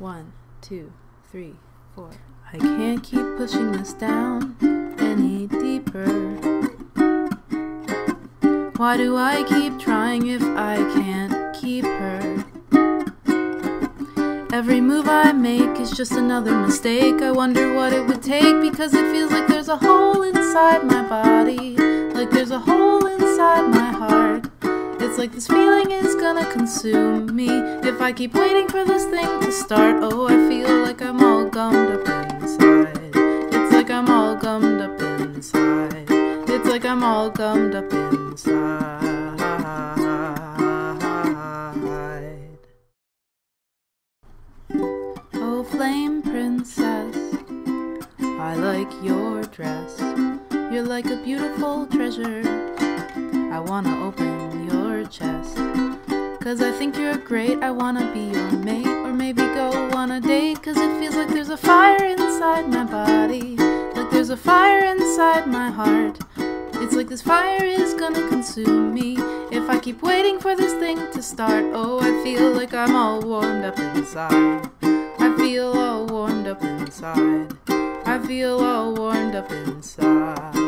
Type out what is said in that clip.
One, two, three, four. I can't keep pushing this down any deeper. Why do I keep trying if I can't keep her? Every move I make is just another mistake. I wonder what it would take because it feels like there's a hole inside my body, like there's a hole like this feeling is gonna consume me if I keep waiting for this thing to start. Oh, I feel like I'm all gummed up inside. It's like I'm all gummed up inside. It's like I'm all gummed up inside. Oh, flame princess, I like your dress. You're like a beautiful treasure. I wanna open chest. Cause I think you're great, I wanna be your mate. Or maybe go on a date, cause it feels like there's a fire inside my body. Like there's a fire inside my heart. It's like this fire is gonna consume me if I keep waiting for this thing to start. Oh, I feel like I'm all warmed up inside. I feel all warmed up inside. I feel all warmed up inside.